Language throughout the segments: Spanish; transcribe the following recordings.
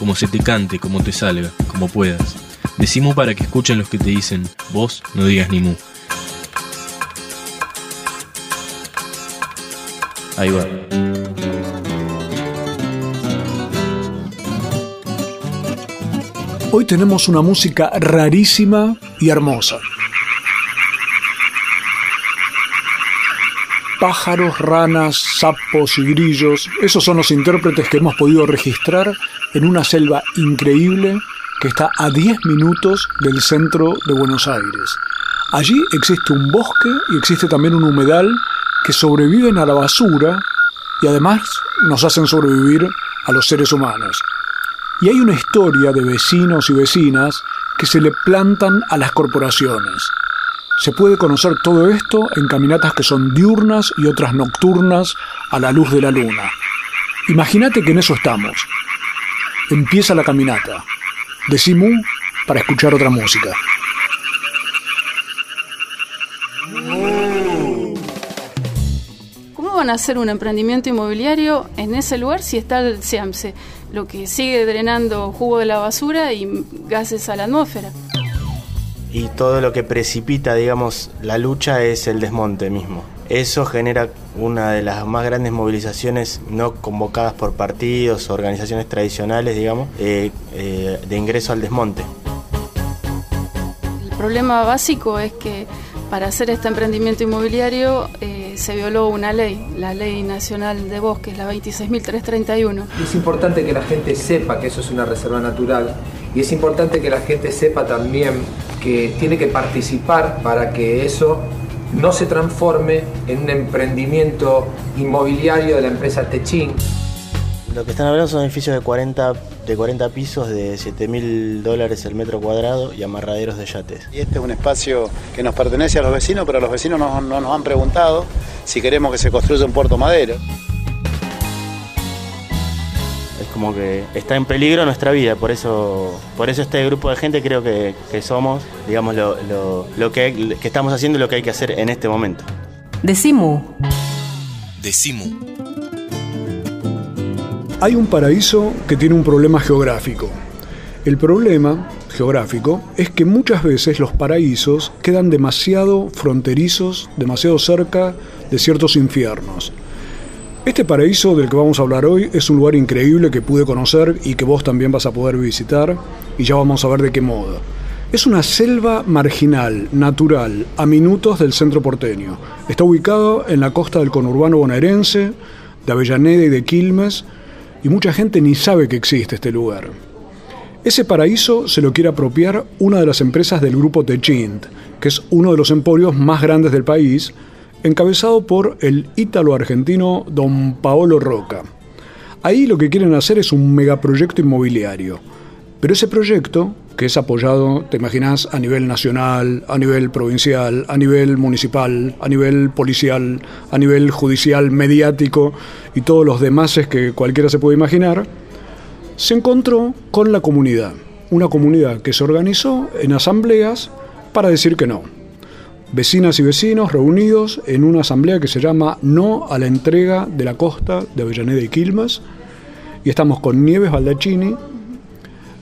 como se te cante, como te salga, como puedas. Decimu para que escuchen los que te dicen, vos no digas ni mu. Ahí va. Hoy tenemos una música rarísima y hermosa. Pájaros, ranas, sapos y grillos, esos son los intérpretes que hemos podido registrar en una selva increíble que está a 10 minutos del centro de Buenos Aires. Allí existe un bosque y existe también un humedal que sobreviven a la basura y además nos hacen sobrevivir a los seres humanos. Y hay una historia de vecinos y vecinas que se le plantan a las corporaciones. Se puede conocer todo esto en caminatas que son diurnas y otras nocturnas a la luz de la luna. Imagínate que en eso estamos. Empieza la caminata. Decimos para escuchar otra música. ¿Cómo van a hacer un emprendimiento inmobiliario en ese lugar si está el SEAMSE, lo que sigue drenando jugo de la basura y gases a la atmósfera? Y todo lo que precipita, digamos, la lucha es el desmonte mismo. Eso genera una de las más grandes movilizaciones no convocadas por partidos o organizaciones tradicionales, digamos, eh, eh, de ingreso al desmonte. El problema básico es que para hacer este emprendimiento inmobiliario eh, se violó una ley, la Ley Nacional de Bosques, la 26.331. Es importante que la gente sepa que eso es una reserva natural y es importante que la gente sepa también que tiene que participar para que eso no se transforme en un emprendimiento inmobiliario de la empresa Techin. Lo que están hablando son edificios de 40, de 40 pisos de 7 mil dólares el metro cuadrado y amarraderos de yates. Y este es un espacio que nos pertenece a los vecinos, pero los vecinos no, no nos han preguntado si queremos que se construya un puerto madero. Como que está en peligro nuestra vida, por eso, por eso este grupo de gente creo que, que somos, digamos, lo, lo, lo que, que estamos haciendo y lo que hay que hacer en este momento. Decimu. Decimu. Hay un paraíso que tiene un problema geográfico. El problema geográfico es que muchas veces los paraísos quedan demasiado fronterizos, demasiado cerca de ciertos infiernos. Este paraíso del que vamos a hablar hoy es un lugar increíble que pude conocer y que vos también vas a poder visitar y ya vamos a ver de qué modo. Es una selva marginal, natural, a minutos del centro porteño. Está ubicado en la costa del conurbano bonaerense, de Avellaneda y de Quilmes, y mucha gente ni sabe que existe este lugar. Ese paraíso se lo quiere apropiar una de las empresas del grupo Techint, que es uno de los emporios más grandes del país, encabezado por el ítalo-argentino don Paolo Roca. Ahí lo que quieren hacer es un megaproyecto inmobiliario, pero ese proyecto, que es apoyado, te imaginas, a nivel nacional, a nivel provincial, a nivel municipal, a nivel policial, a nivel judicial, mediático y todos los demás que cualquiera se puede imaginar, se encontró con la comunidad. Una comunidad que se organizó en asambleas para decir que no. Vecinas y vecinos reunidos en una asamblea que se llama No a la entrega de la costa de Avellaneda y Quilmes. Y estamos con Nieves Baldacchini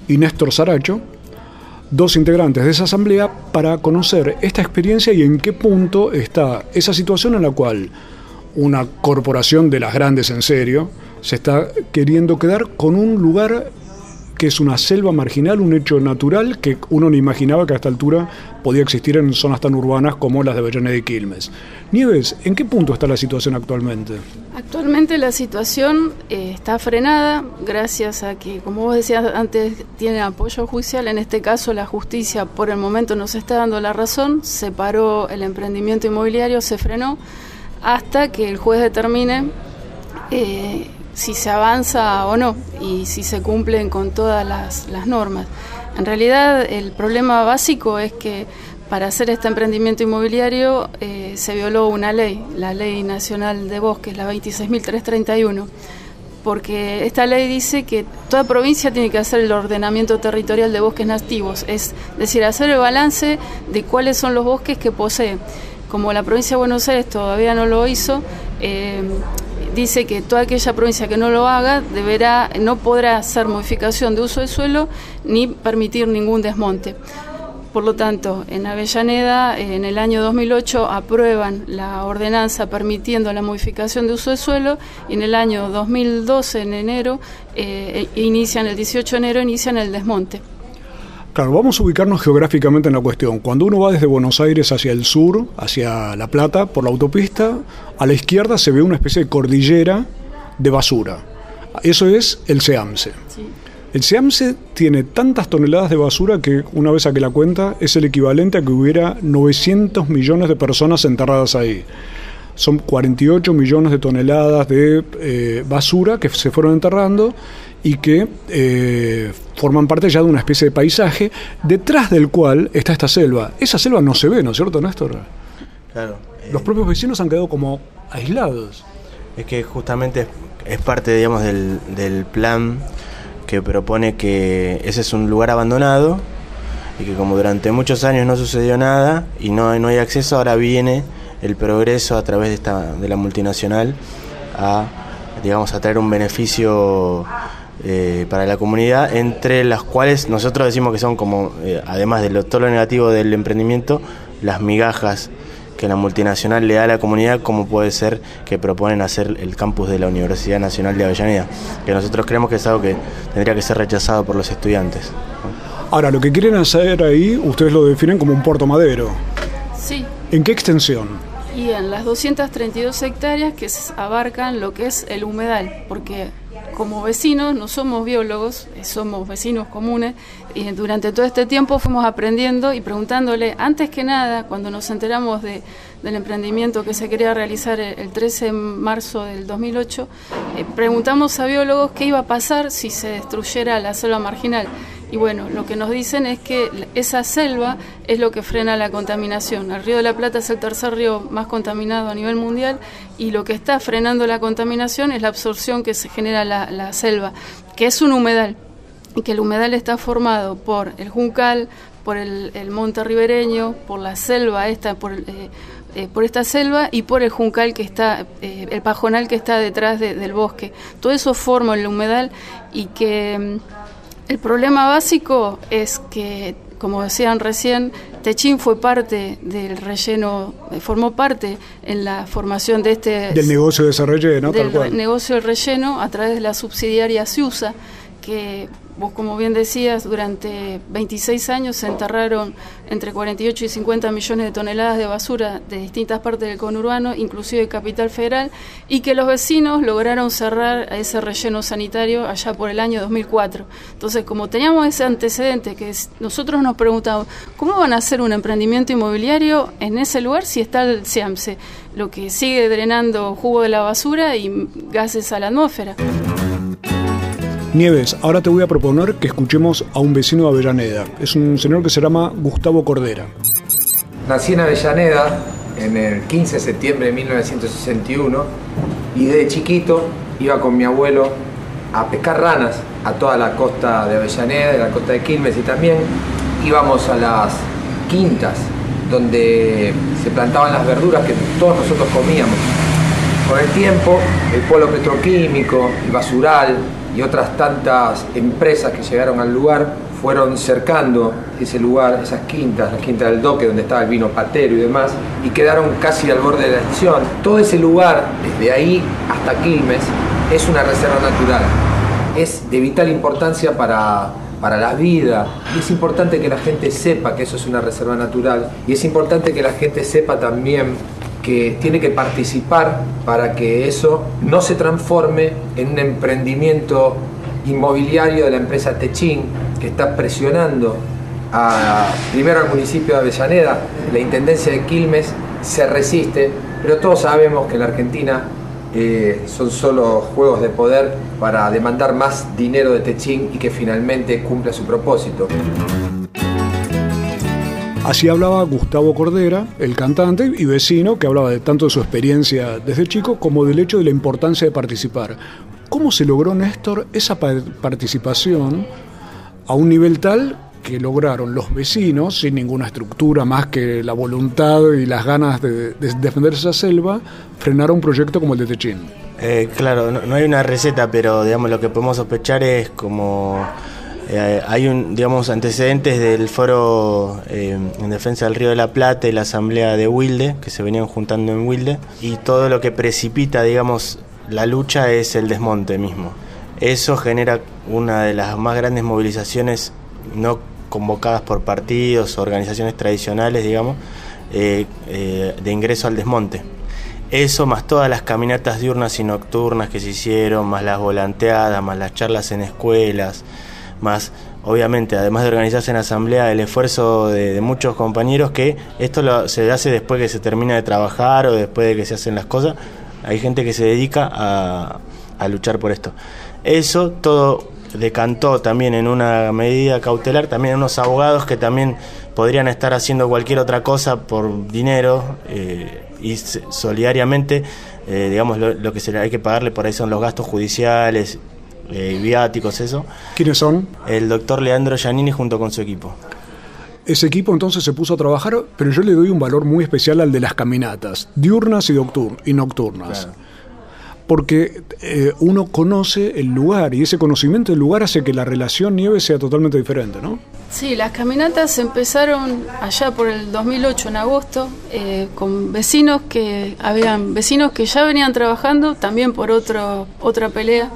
y Néstor Saracho, dos integrantes de esa asamblea, para conocer esta experiencia y en qué punto está esa situación en la cual una corporación de las grandes en serio se está queriendo quedar con un lugar que es una selva marginal, un hecho natural que uno no imaginaba que a esta altura podía existir en zonas tan urbanas como las de Avellaneda y Quilmes. Nieves, ¿en qué punto está la situación actualmente? Actualmente la situación eh, está frenada gracias a que, como vos decías antes, tiene apoyo judicial. En este caso, la justicia por el momento nos está dando la razón, se paró el emprendimiento inmobiliario, se frenó, hasta que el juez determine eh, si se avanza o no y si se cumplen con todas las, normas. En realidad el problema básico es que para hacer este emprendimiento inmobiliario eh, se violó una ley, la Ley Nacional de Bosques, la 26.331 porque esta ley dice que toda provincia tiene que hacer el ordenamiento territorial de bosques nativos, es decir, hacer el balance de cuáles son los bosques que posee. Como la provincia de Buenos Aires todavía no lo hizo, eh, dice que toda aquella provincia que no lo haga deberá, no podrá hacer modificación de uso de suelo ni permitir ningún desmonte. Por lo tanto, en Avellaneda, en el año 2008, aprueban la ordenanza permitiendo la modificación de uso de suelo y en el año 2012, en enero, eh, inician, el 18 de enero, inician el desmonte. Claro, vamos a ubicarnos geográficamente en la cuestión. Cuando uno va desde Buenos Aires hacia el sur, hacia La Plata, por la autopista, a la izquierda se ve una especie de cordillera de basura. Eso es el SEAMSE. Sí. El SEAMSE tiene tantas toneladas de basura que una vez a que la cuenta es el equivalente a que hubiera 900 millones de personas enterradas ahí. Son 48 millones de toneladas de eh, basura que se fueron enterrando y que eh, forman parte ya de una especie de paisaje detrás del cual está esta selva. Esa selva no se ve, ¿no es cierto, Néstor? Claro. Los propios vecinos han quedado como aislados. Es que justamente es parte, digamos, del, del plan que propone que ese es un lugar abandonado y que como durante muchos años no sucedió nada y no, no hay acceso, ahora viene el progreso a través de, esta, de la multinacional a, digamos, a traer un beneficio eh, para la comunidad, entre las cuales nosotros decimos que son como, eh, además de todo lo negativo del emprendimiento, las migajas que la multinacional le da a la comunidad, como puede ser que proponen hacer el campus de la Universidad Nacional de Avellaneda, que nosotros creemos que es algo que tendría que ser rechazado por los estudiantes. Ahora, lo que quieren hacer ahí, ustedes lo definen como un puerto madero. Sí. ¿En qué extensión? Y en las 232 hectáreas que abarcan lo que es el humedal, porque como vecinos, no somos biólogos, eh, somos vecinos comunes, y durante todo este tiempo fuimos aprendiendo y preguntándole, antes que nada, cuando nos enteramos de, del emprendimiento que se quería realizar el 13 de marzo del 2008, eh, preguntamos a biólogos qué iba a pasar si se destruyera la selva marginal. Y bueno, lo que nos dicen es que esa selva es lo que frena la contaminación. El río de la Plata es el tercer río más contaminado a nivel mundial y lo que está frenando la contaminación es la absorción que se genera la, selva, que es un humedal y que el humedal está formado por el juncal, por el, monte ribereño, por la selva esta, por, eh, eh, por esta selva y por el juncal que está, eh, el pajonal que está detrás del bosque. Todo eso forma el humedal y que mm, el problema básico es que, como decían recién, Techín fue parte del relleno, formó parte en la formación de este... Del negocio de ese relleno, del tal cual. negocio de relleno a través de la subsidiaria SIUSA, que vos como bien decías, durante 26 años se enterraron entre 48 y 50 millones de toneladas de basura de distintas partes del conurbano, inclusive Capital Federal, y que los vecinos lograron cerrar ese relleno sanitario allá por el año 2004. Entonces, como teníamos ese antecedente, que nosotros nos preguntamos, ¿cómo van a hacer un emprendimiento inmobiliario en ese lugar si está el SEAMSE, lo que sigue drenando jugo de la basura y gases a la atmósfera? Nieves, ahora te voy a proponer que escuchemos a un vecino de Avellaneda. Es un señor que se llama Gustavo Cordera. Nací en Avellaneda en el 15 de septiembre de 1961 y de chiquito iba con mi abuelo a pescar ranas a toda la costa de Avellaneda, de la costa de Quilmes y también íbamos a las quintas donde se plantaban las verduras que todos nosotros comíamos. Con el tiempo, el polo petroquímico, el basural, y otras tantas empresas que llegaron al lugar fueron cercando ese lugar, esas quintas, la quinta del Doque, donde estaba el vino patero y demás, y quedaron casi al borde de la extinción. Todo ese lugar, desde ahí hasta Quilmes, es una reserva natural. Es de vital importancia para, para la vida. Y es importante que la gente sepa que eso es una reserva natural. Y es importante que la gente sepa también que tiene que participar para que eso no se transforme en un emprendimiento inmobiliario de la empresa Techín que está presionando a, primero al municipio de Avellaneda, la Intendencia de Quilmes se resiste, pero todos sabemos que en la Argentina eh, son solo juegos de poder para demandar más dinero de Techín y que finalmente cumpla su propósito. Así hablaba Gustavo Cordera, el cantante y vecino, que hablaba de tanto de su experiencia desde chico como del hecho de la importancia de participar. ¿Cómo se logró, Néstor, esa participación a un nivel tal que lograron los vecinos, sin ninguna estructura más que la voluntad y las ganas de, defender esa selva, frenar un proyecto como el de Techín? Eh, claro, no, hay una receta, pero digamos lo que podemos sospechar es como eh, hay un digamos antecedentes del foro eh, en defensa del Río de la Plata y la asamblea de Wilde que se venían juntando en Wilde y todo lo que precipita digamos la lucha es el desmonte mismo. Eso genera una de las más grandes movilizaciones no convocadas por partidos o organizaciones tradicionales, digamos, eh, de ingreso al desmonte. Eso más todas las caminatas diurnas y nocturnas que se hicieron, más las volanteadas, más las charlas en escuelas, más obviamente, además de organizarse en asamblea, el esfuerzo de, muchos compañeros que esto se hace después que se termina de trabajar o después de que se hacen las cosas. Hay gente que se dedica a, a luchar por esto. Eso todo decantó también en una medida cautelar, también unos abogados que también podrían estar haciendo cualquier otra cosa por dinero eh, y solidariamente, eh, digamos, lo, que se le hay que pagarle por ahí son los gastos judiciales, eh, viáticos, eso. ¿Quiénes son? El doctor Leandro Giannini junto con su equipo. Ese equipo entonces se puso a trabajar, pero yo le doy un valor muy especial al de las caminatas, diurnas y, nocturnas porque eh, uno conoce el lugar y ese conocimiento del lugar hace que la relación nieve sea totalmente diferente, ¿no? Sí, las caminatas empezaron allá por el 2008 en agosto eh, con vecinos que habían vecinos que ya venían trabajando también por otro, otra pelea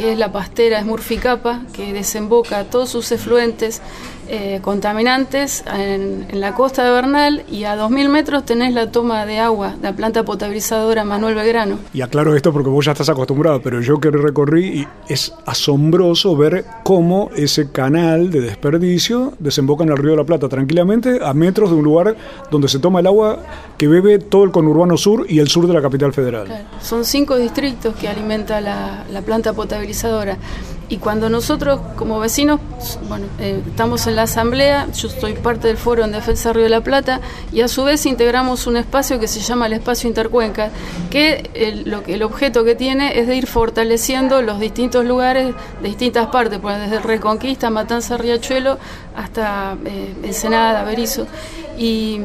que es la pastera Smurficapa que desemboca todos sus efluentes eh, contaminantes en, la costa de Bernal y a 2.000 metros tenés la toma de agua de la planta potabilizadora Manuel Belgrano. Y aclaro esto porque vos ya estás acostumbrado, pero yo que recorrí y es asombroso ver cómo ese canal de desperdicio desemboca en el río de la Plata tranquilamente a metros de un lugar donde se toma el agua que bebe todo el conurbano sur y el sur de la capital federal. Son cinco distritos que alimenta la, la planta potabilizadora. Y cuando nosotros como vecinos, bueno, eh, estamos en la asamblea, yo estoy parte del foro en defensa Río de la Plata y a su vez integramos un espacio que se llama el espacio Intercuenca, que el, lo el objeto que tiene es de ir fortaleciendo los distintos lugares de distintas partes, pues desde Reconquista, Matanza, Riachuelo hasta eh, Ensenada, Berizo. Y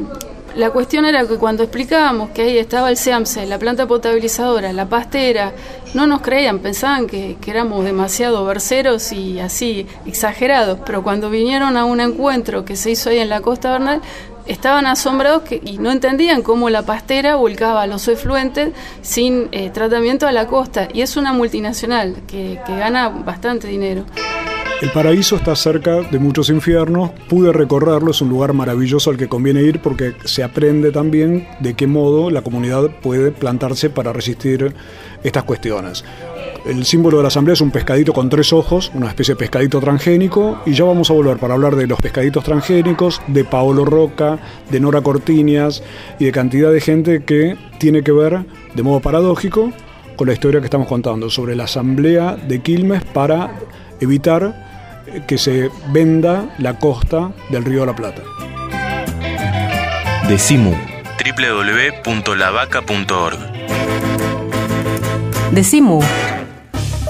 la cuestión era que cuando explicábamos que ahí estaba el SEAMSE, la planta potabilizadora, la pastera, no nos creían, pensaban que, éramos demasiado verseros y así exagerados, pero cuando vinieron a un encuentro que se hizo ahí en la Costa Bernal, estaban asombrados y no entendían cómo la pastera volcaba los efluentes sin eh, tratamiento a la costa. Y es una multinacional que gana bastante dinero. El paraíso está cerca de muchos infiernos, pude recorrerlo, es un lugar maravilloso al que conviene ir porque se aprende también de qué modo la comunidad puede plantarse para resistir estas cuestiones. El símbolo de la asamblea es un pescadito con tres ojos, una especie de pescadito transgénico, y ya vamos a volver para hablar de los pescaditos transgénicos, de Paolo Roca, de Nora Cortiñas y de cantidad de gente que tiene que ver, de modo paradójico, con la historia que estamos contando sobre la asamblea de Quilmes para evitar que se venda la costa del río de la Plata. Decimu www.lavaca.org Decimu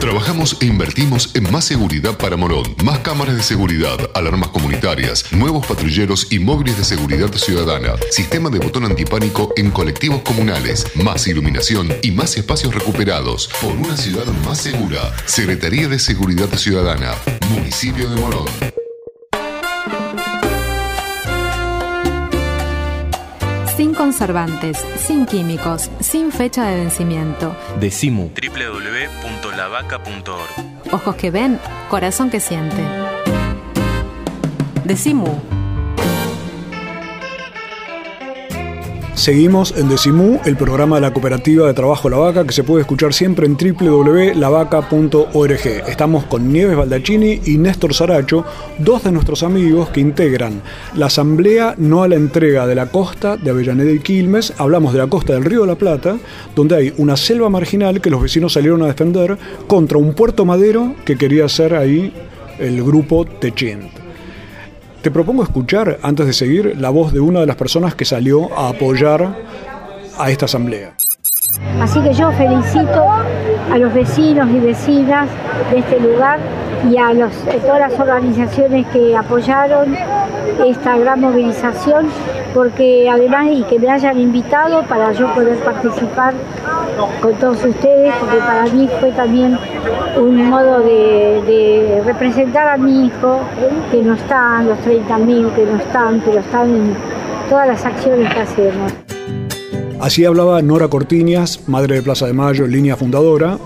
Trabajamos e invertimos en más seguridad para Morón, más cámaras de seguridad, alarmas comunitarias, nuevos patrulleros y móviles de seguridad ciudadana, sistema de botón antipánico en colectivos comunales, más iluminación y más espacios recuperados. Por una ciudad más segura. Secretaría de Seguridad Ciudadana, Municipio de Morón. Sin conservantes, sin químicos, sin fecha de vencimiento. Decimu. www.lavaca.org. Ojos que ven, corazón que siente. Decimu. Seguimos en Decimú, el programa de la Cooperativa de Trabajo La Vaca, que se puede escuchar siempre en www.lavaca.org. Estamos con Nieves Baldacchini y Néstor Saracho, dos de nuestros amigos que integran la Asamblea No a la Entrega de la Costa de Avellaneda y Quilmes. Hablamos de la costa del Río de la Plata, donde hay una selva marginal que los vecinos salieron a defender contra un puerto madero que quería hacer ahí el grupo Techint. Te propongo escuchar, antes de seguir, la voz de una de las personas que salió a apoyar a esta asamblea. Así que yo felicito a los vecinos y vecinas de este lugar y a los, todas las organizaciones que apoyaron esta gran movilización, porque además y que me hayan invitado para yo poder participar con todos ustedes, porque para mí fue también un modo de, de representar a mi hijo, que no están los 30.000, que no están, pero están en todas las acciones que hacemos. Así hablaba Nora Cortiñas, madre de Plaza de Mayo, línea fundadora,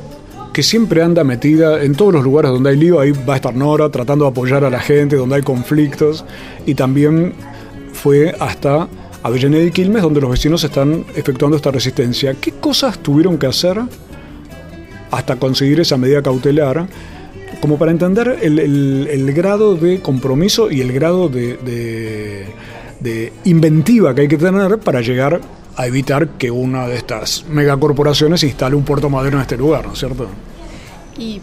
que siempre anda metida en todos los lugares donde hay lío, ahí va a estar Nora tratando de apoyar a la gente, donde hay conflictos, y también fue hasta Avellaneda y Quilmes, donde los vecinos están efectuando esta resistencia. ¿Qué cosas tuvieron que hacer hasta conseguir esa medida cautelar? Como para entender el, grado de compromiso y el grado de, de- de inventiva que hay que tener para llegar a evitar que una de estas megacorporaciones instale un puerto madero en este lugar, ¿no es cierto? Y,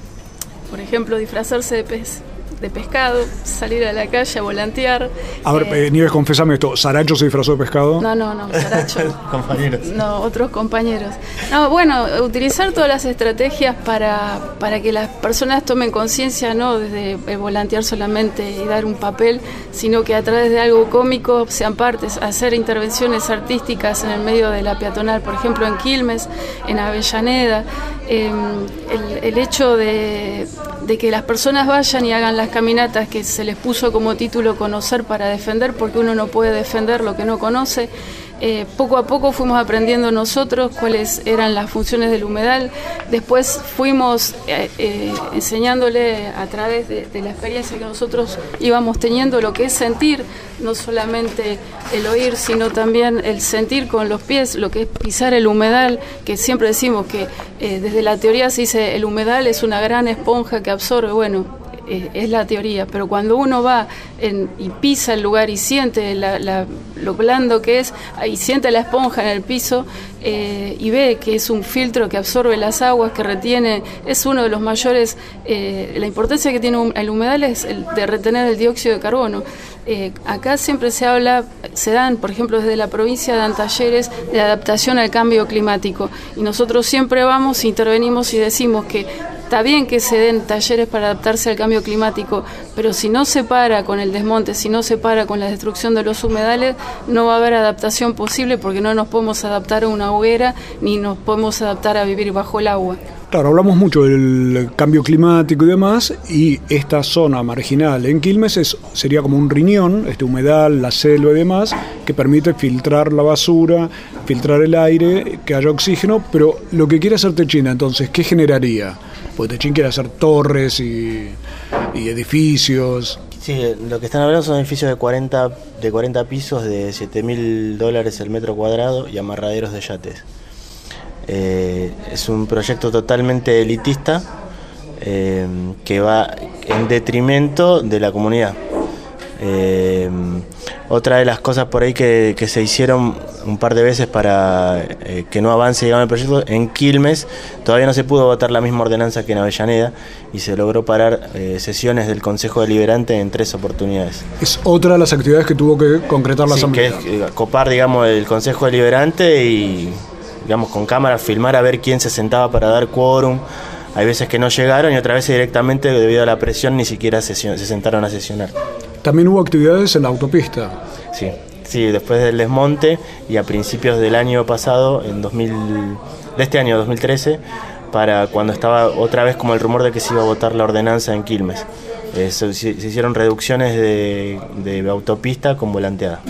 por ejemplo, disfrazarse de pez, de pescado, salir a la calle a volantear. A ver, Eh, eh, Nieves, confésame esto. ¿Saracho se disfrazó de pescado? No, no, no, Saracho. Compañeros. No, otros compañeros. No, bueno, utilizar todas las estrategias para, para que las personas tomen conciencia, no desde el volantear solamente y dar un papel, sino que a través de algo cómico sean partes, hacer intervenciones artísticas en el medio de la peatonal, por ejemplo en Quilmes, en Avellaneda. Eh, el, el hecho de, de que las personas vayan y hagan las caminatas que se les puso como título conocer para defender, porque uno no puede defender lo que no conoce. Eh, poco a poco fuimos aprendiendo nosotros cuáles eran las funciones del humedal. Después fuimos eh, eh, enseñándole a través de, de la experiencia que nosotros íbamos teniendo lo que es sentir, no solamente el oír, sino también el sentir con los pies, lo que es pisar el humedal, que siempre decimos que desde la teoría se dice el humedal es una gran esponja que absorbe. Bueno, es la teoría, pero cuando uno va en- y pisa el lugar y siente lo blando que es, y siente la esponja en el piso eh, y ve que es un filtro que absorbe las aguas, que retiene, es uno de los mayores, eh, la importancia que tiene el humedal es el de retener el dióxido de carbono. Eh, acá siempre se habla, se dan, por ejemplo, desde la provincia dan talleres de adaptación al cambio climático y nosotros siempre vamos, intervenimos y decimos que Está bien que se den talleres para adaptarse al cambio climático, pero si no se para con el desmonte, si no se para con la destrucción de los humedales, no va a haber adaptación posible porque no nos podemos adaptar a una hoguera ni nos podemos adaptar a vivir bajo el agua. Claro, hablamos mucho del cambio climático y demás, y esta zona marginal en Quilmes es- sería como un riñón, este humedal, la selva y demás, que permite filtrar la basura, filtrar el aire, que haya oxígeno, pero lo que quiere hacer Techina, entonces, ¿qué generaría? Porque Techín quiere hacer torres y, y edificios. Sí, lo que están hablando son edificios de 40, de 40 pisos de 7 mil dólares el metro cuadrado y amarraderos de yates. Eh, es un proyecto totalmente elitista eh, que va en detrimento de la comunidad. Eh, otra de las cosas por ahí que, que se hicieron un par de veces para eh, que no avance digamos, el proyecto, en Quilmes todavía no se pudo votar la misma ordenanza que en Avellaneda y se logró parar eh, sesiones del Consejo Deliberante en tres oportunidades. Es otra de las actividades que tuvo que concretar la Sí, Asamblea. que es eh, copar digamos, el Consejo Deliberante y digamos, con cámara filmar a ver quién se sentaba para dar quórum, Hay veces que no llegaron y otras veces directamente debido a la presión ni siquiera se sentaron a sesionar. También hubo actividades en la autopista. Sí, sí, después del desmonte y a principios del año pasado, en 2000, de este año 2013, para cuando estaba otra vez como el rumor de que se iba a votar la ordenanza en Quilmes. Eh, se, se, hicieron reducciones de, de autopista con volanteada.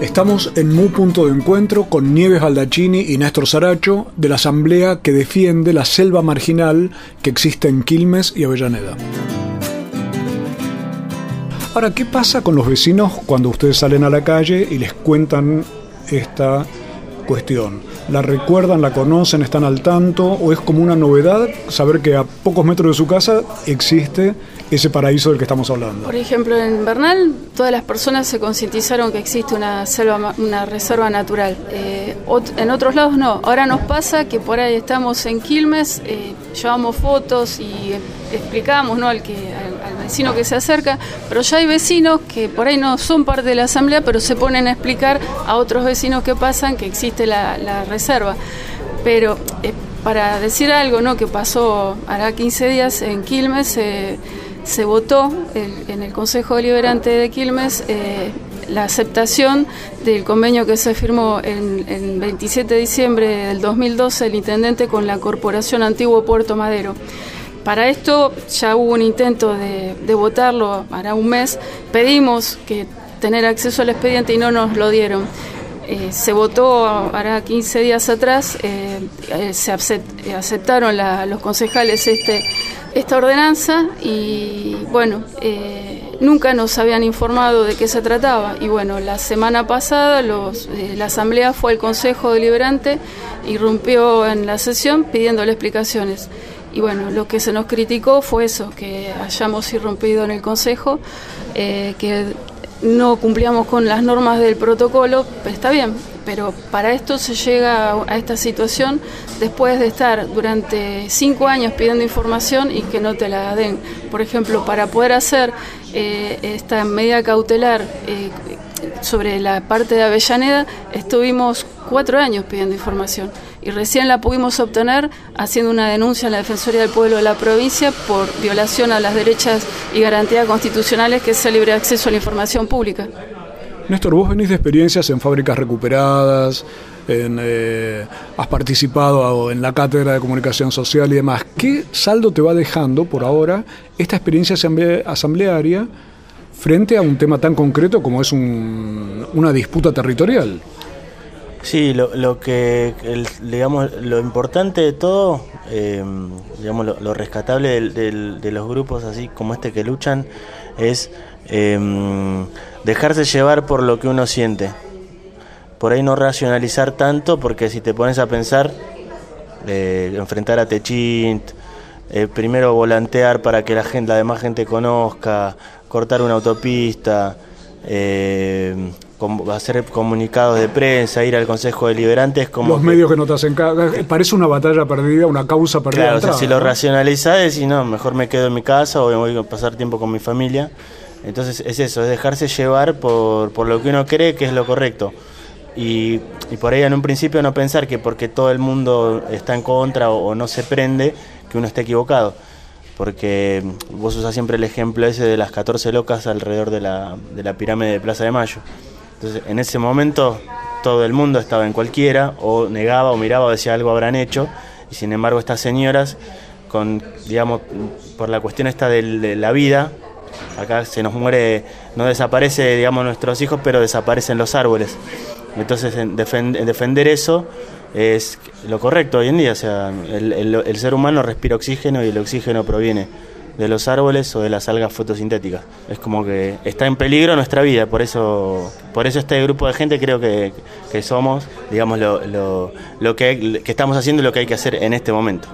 Estamos en Mu Punto de Encuentro con Nieves Baldacchini y Néstor Saracho de la asamblea que defiende la selva marginal que existe en Quilmes y Avellaneda. Ahora, ¿qué pasa con los vecinos cuando ustedes salen a la calle y les cuentan esta cuestión? ¿La recuerdan, la conocen, están al tanto o es como una novedad saber que a pocos metros de su casa existe ese paraíso del que estamos hablando? Por ejemplo, en Bernal todas las personas se concientizaron que existe una selva, una reserva natural. Eh, en otros lados no. Ahora nos pasa que por ahí estamos en Quilmes, eh, llevamos fotos y explicamos ¿no? al, que, vecino que se acerca, pero ya hay vecinos que por ahí no son parte de la asamblea, pero se ponen a explicar a otros vecinos que pasan que existe la, reserva. Pero eh, para decir algo ¿no? que pasó hará 15 días en Quilmes, eh, se votó en el Consejo Deliberante de Quilmes eh, la aceptación del convenio que se firmó el 27 de diciembre del 2012 el intendente con la Corporación Antiguo Puerto Madero. Para esto ya hubo un intento de, votarlo hará un mes. Pedimos que tener acceso al expediente y no nos lo dieron. Eh, se votó hará 15 días atrás, eh, eh, se acept, aceptaron los concejales este, esta ordenanza y bueno, nunca nos habían informado de qué se trataba. Y bueno, la semana pasada los, la asamblea fue al Consejo Deliberante, irrumpió en la sesión pidiéndole explicaciones. Y bueno, lo que se nos criticó fue eso, que hayamos irrumpido en el Consejo, eh, que no cumplíamos con las normas del protocolo, pues está bien, pero para esto se llega a esta situación después de estar durante cinco años pidiendo información y que no te la den. Por ejemplo, para poder hacer eh, esta medida cautelar eh, sobre la parte de Avellaneda, estuvimos cuatro años pidiendo información y recién la pudimos obtener haciendo una denuncia en la Defensoría del Pueblo de la provincia por violación a las derechas y garantías constitucionales que es el libre acceso a la información pública. Néstor, vos venís de experiencias en fábricas recuperadas, en, eh, has participado en la cátedra de comunicación social y demás. ¿Qué saldo te va dejando por ahora esta experiencia asamblearia frente a un tema tan concreto como es un, una disputa territorial? Sí, lo, lo que, digamos, lo importante de todo, eh, digamos, lo, lo rescatable del, del, de los grupos así como este que luchan es eh, dejarse llevar por lo que uno siente. Por ahí no racionalizar tanto, porque si te pones a pensar, eh, enfrentar a Techint, eh, primero volantear para que la gente, la demás gente conozca, cortar una autopista, eh, hacer comunicados de prensa, ir al Consejo Deliberante es como... Los medios que no te hacen caso, parece una batalla perdida, una causa perdida. Claro, o sea, atrás, si ¿no? lo racionalizás, decís, no, mejor me quedo en mi casa o voy a pasar tiempo con mi familia. Entonces es eso, es dejarse llevar por, por lo que uno cree que es lo correcto. Y, y, por ahí en un principio no pensar que porque todo el mundo está en contra o, o no se prende, que uno esté equivocado. Porque vos usás siempre el ejemplo ese de las 14 locas alrededor de la, de la pirámide de Plaza de Mayo. Entonces, en ese momento todo el mundo estaba en cualquiera, o negaba o miraba o decía algo habrán hecho, y sin embargo estas señoras, con, digamos, por la cuestión esta de, la vida, acá se nos muere, no desaparece, digamos, nuestros hijos, pero desaparecen los árboles. Entonces, en, en defender eso es lo correcto hoy en día, o sea, el, el, el ser humano respira oxígeno y el oxígeno proviene de los árboles o de las algas fotosintéticas. Es como que está en peligro nuestra vida, por eso, por eso este grupo de gente creo que, que somos, digamos, lo, lo, lo que, que estamos haciendo y lo que hay que hacer en este momento.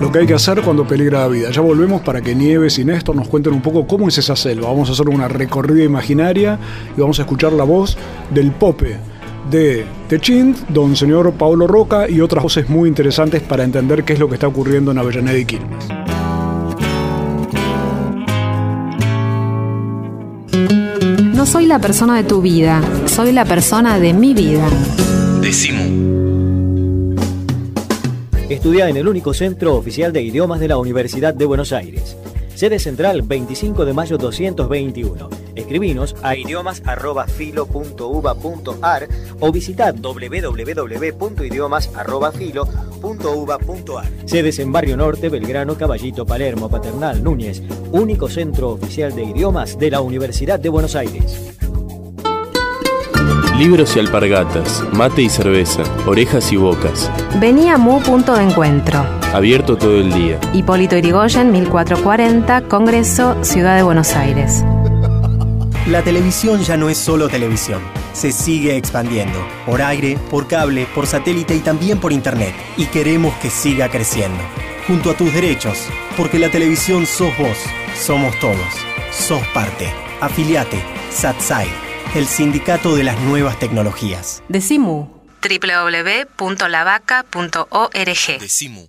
Lo que hay que hacer cuando peligra la vida. Ya volvemos para que Nieves y Néstor nos cuenten un poco cómo es esa selva. Vamos a hacer una recorrida imaginaria y vamos a escuchar la voz del Pope de Techint, don señor Pablo Roca y otras voces muy interesantes para entender qué es lo que está ocurriendo en Avellaneda y Quilmes. No soy la persona de tu vida, soy la persona de mi vida. Decimu. Estudia en el único centro oficial de idiomas de la Universidad de Buenos Aires. Sede central 25 de mayo 221. Escribinos a idiomas.filo.uva.ar o visita www.idiomas.filo.uva.ar. Sedes en Barrio Norte, Belgrano, Caballito, Palermo, Paternal, Núñez. Único centro oficial de idiomas de la Universidad de Buenos Aires. Libros y alpargatas, mate y cerveza, orejas y bocas. Vení a Mu Punto de Encuentro. Abierto todo el día. Hipólito Irigoyen, 1440, Congreso, Ciudad de Buenos Aires. La televisión ya no es solo televisión. Se sigue expandiendo. Por aire, por cable, por satélite y también por internet. Y queremos que siga creciendo. Junto a tus derechos. Porque la televisión sos vos. Somos todos. Sos parte. Afiliate. Satsai el Sindicato de las Nuevas Tecnologías. Decimu. www.lavaca.org. Decimu.